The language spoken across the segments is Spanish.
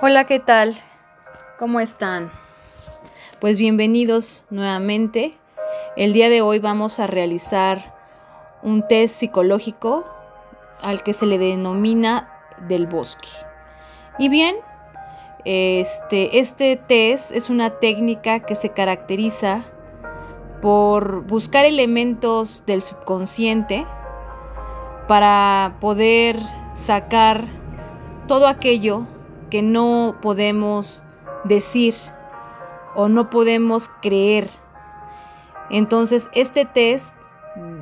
Hola, ¿qué tal? ¿Cómo están? Pues bienvenidos nuevamente. El día de hoy vamos a realizar un test psicológico al que se le denomina del bosque. Y bien, este, este test es una técnica que se caracteriza por buscar elementos del subconsciente para poder sacar todo aquello que no podemos decir o no podemos creer. Entonces este test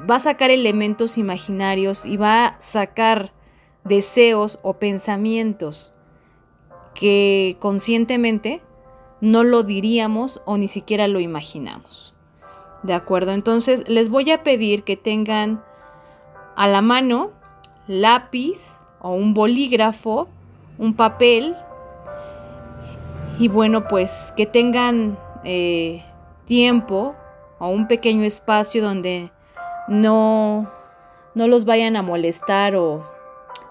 va a sacar elementos imaginarios y va a sacar deseos o pensamientos que conscientemente no lo diríamos o ni siquiera lo imaginamos. ¿De acuerdo? Entonces les voy a pedir que tengan a la mano lápiz o un bolígrafo, un papel y bueno pues que tengan eh, tiempo o un pequeño espacio donde no, no los vayan a molestar o,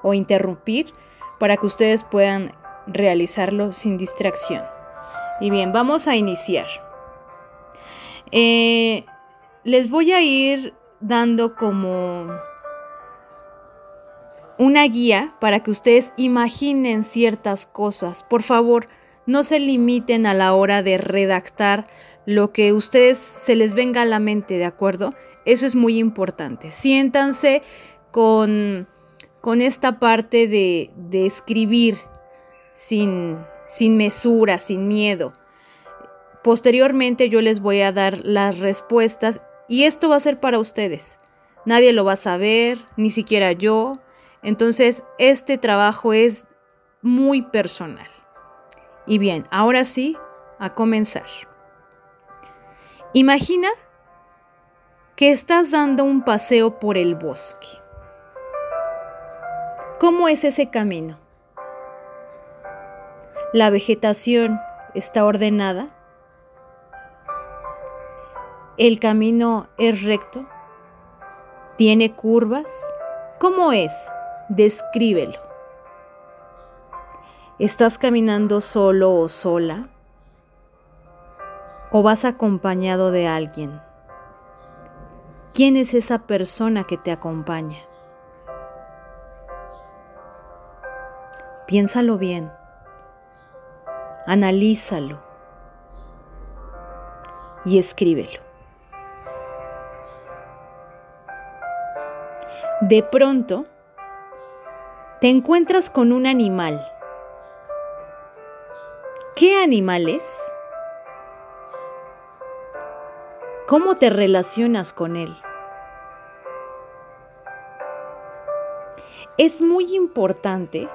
o interrumpir para que ustedes puedan realizarlo sin distracción. Y bien, vamos a iniciar. Eh, les voy a ir dando como una guía para que ustedes imaginen ciertas cosas. Por favor, no se limiten a la hora de redactar lo que ustedes se les venga a la mente, ¿de acuerdo? Eso es muy importante. Siéntanse con, con esta parte de, de escribir sin, sin mesura, sin miedo. Posteriormente yo les voy a dar las respuestas y esto va a ser para ustedes. Nadie lo va a saber, ni siquiera yo. Entonces, este trabajo es muy personal. Y bien, ahora sí, a comenzar. Imagina que estás dando un paseo por el bosque. ¿Cómo es ese camino? ¿La vegetación está ordenada? ¿El camino es recto? ¿Tiene curvas? ¿Cómo es? Descríbelo. ¿Estás caminando solo o sola? ¿O vas acompañado de alguien? ¿Quién es esa persona que te acompaña? Piénsalo bien. Analízalo. Y escríbelo. De pronto, te encuentras con un animal ¿Qué animal es? ¿Cómo te relacionas con él? Es muy importante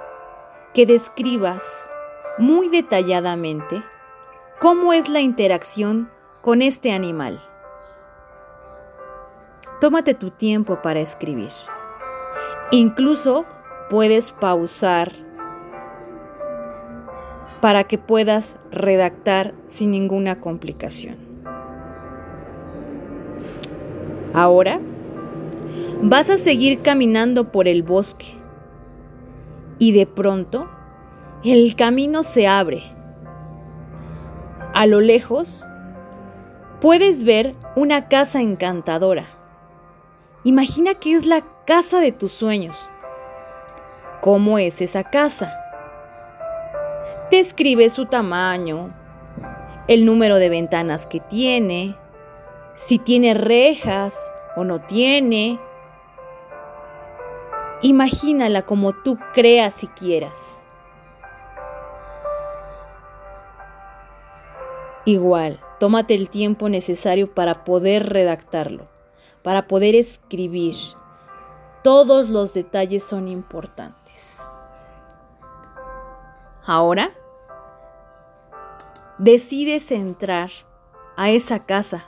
que describas muy detalladamente cómo es la interacción con este animal. Tómate tu tiempo para escribir. Incluso puedes pausar para que puedas redactar sin ninguna complicación. Ahora vas a seguir caminando por el bosque y de pronto el camino se abre. A lo lejos puedes ver una casa encantadora. Imagina que es la casa de tus sueños. ¿Cómo es esa casa? Describe su tamaño, el número de ventanas que tiene, si tiene rejas o no tiene. Imagínala como tú creas y quieras. Igual, tómate el tiempo necesario para poder redactarlo, para poder escribir. Todos los detalles son importantes. Ahora decides entrar a esa casa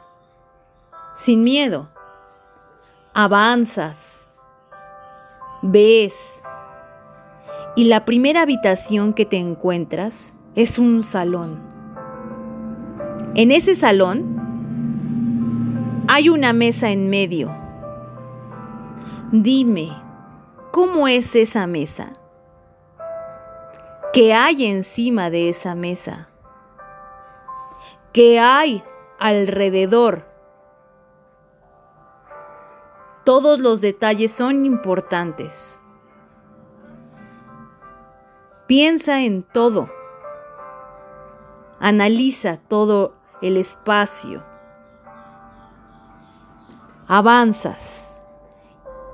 sin miedo. Avanzas, ves, y la primera habitación que te encuentras es un salón. En ese salón hay una mesa en medio. Dime, ¿cómo es esa mesa? ¿Qué hay encima de esa mesa? ¿Qué hay alrededor? Todos los detalles son importantes. Piensa en todo. Analiza todo el espacio. Avanzas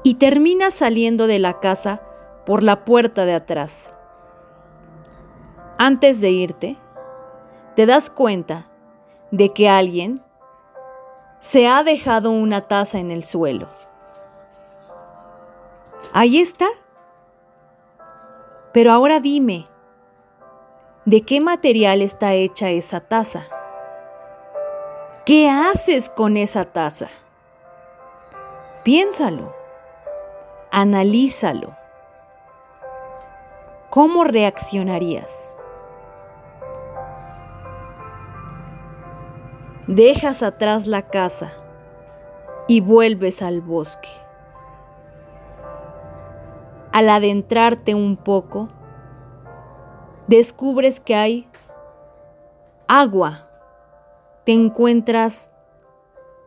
y terminas saliendo de la casa por la puerta de atrás. Antes de irte, te das cuenta de que alguien se ha dejado una taza en el suelo. Ahí está. Pero ahora dime, ¿de qué material está hecha esa taza? ¿Qué haces con esa taza? Piénsalo, analízalo. ¿Cómo reaccionarías? Dejas atrás la casa y vuelves al bosque. Al adentrarte un poco, descubres que hay agua. Te encuentras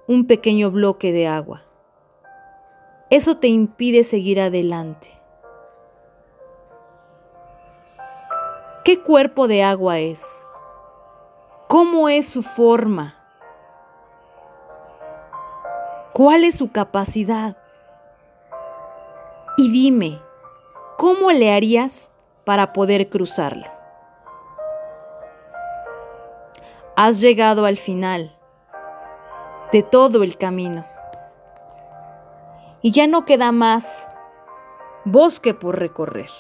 un pequeño bloque de agua. Eso te impide seguir adelante. ¿Qué cuerpo de agua es? ¿Cómo es su forma? ¿Cuál es su capacidad? Y dime, ¿cómo le harías para poder cruzarlo? Has llegado al final de todo el camino. Y ya no queda más bosque por recorrer.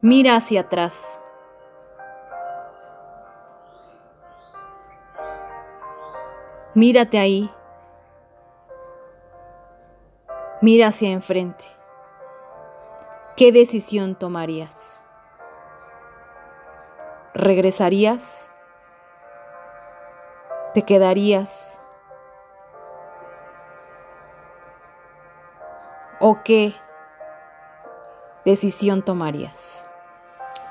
Mira hacia atrás. Mírate ahí. Mira hacia enfrente. ¿Qué decisión tomarías? ¿Regresarías? ¿Te quedarías? ¿O qué decisión tomarías?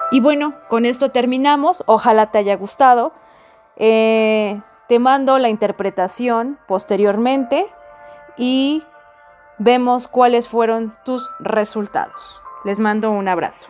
Y bueno, con esto terminamos. Ojalá te haya gustado. Eh, te mando la interpretación posteriormente y vemos cuáles fueron tus resultados. Les mando un abrazo.